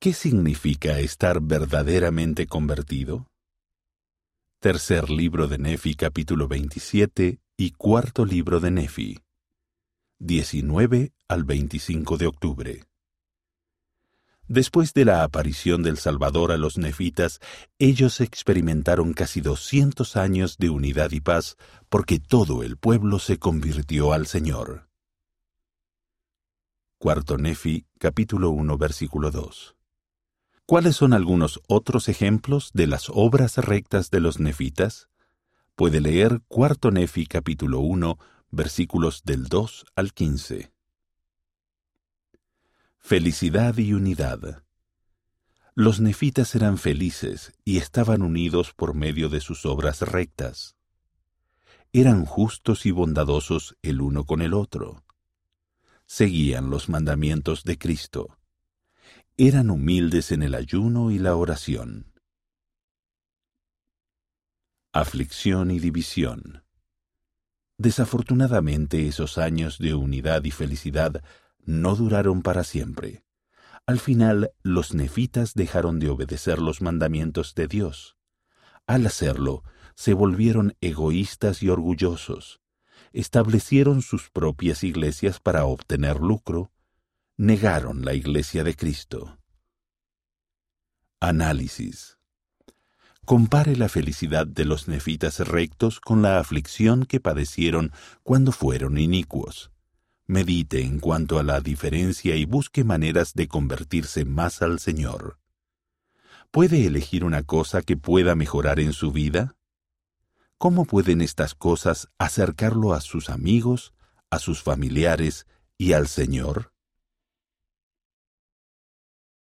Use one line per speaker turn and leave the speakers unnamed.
¿Qué significa estar verdaderamente convertido? Tercer libro de Nefi capítulo 27 y cuarto libro de Nefi. 19 al 25 de octubre. Después de la aparición del Salvador a los nefitas, ellos experimentaron casi 200 años de unidad y paz porque todo el pueblo se convirtió al Señor. Cuarto Nefi, capítulo 1, versículo 2. ¿Cuáles son algunos otros ejemplos de las obras rectas de los nefitas? Puede leer Cuarto Nefi capítulo 1, versículos del 2 al 15. Felicidad y unidad. Los nefitas eran felices y estaban unidos por medio de sus obras rectas. Eran justos y bondadosos el uno con el otro. Seguían los mandamientos de Cristo eran humildes en el ayuno y la oración. Aflicción y división. Desafortunadamente esos años de unidad y felicidad no duraron para siempre. Al final los nefitas dejaron de obedecer los mandamientos de Dios. Al hacerlo, se volvieron egoístas y orgullosos. Establecieron sus propias iglesias para obtener lucro, negaron la Iglesia de Cristo. Análisis. Compare la felicidad de los nefitas rectos con la aflicción que padecieron cuando fueron inicuos. Medite en cuanto a la diferencia y busque maneras de convertirse más al Señor. ¿Puede elegir una cosa que pueda mejorar en su vida? ¿Cómo pueden estas cosas acercarlo a sus amigos, a sus familiares y al Señor?